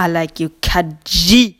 I like you, Kaji.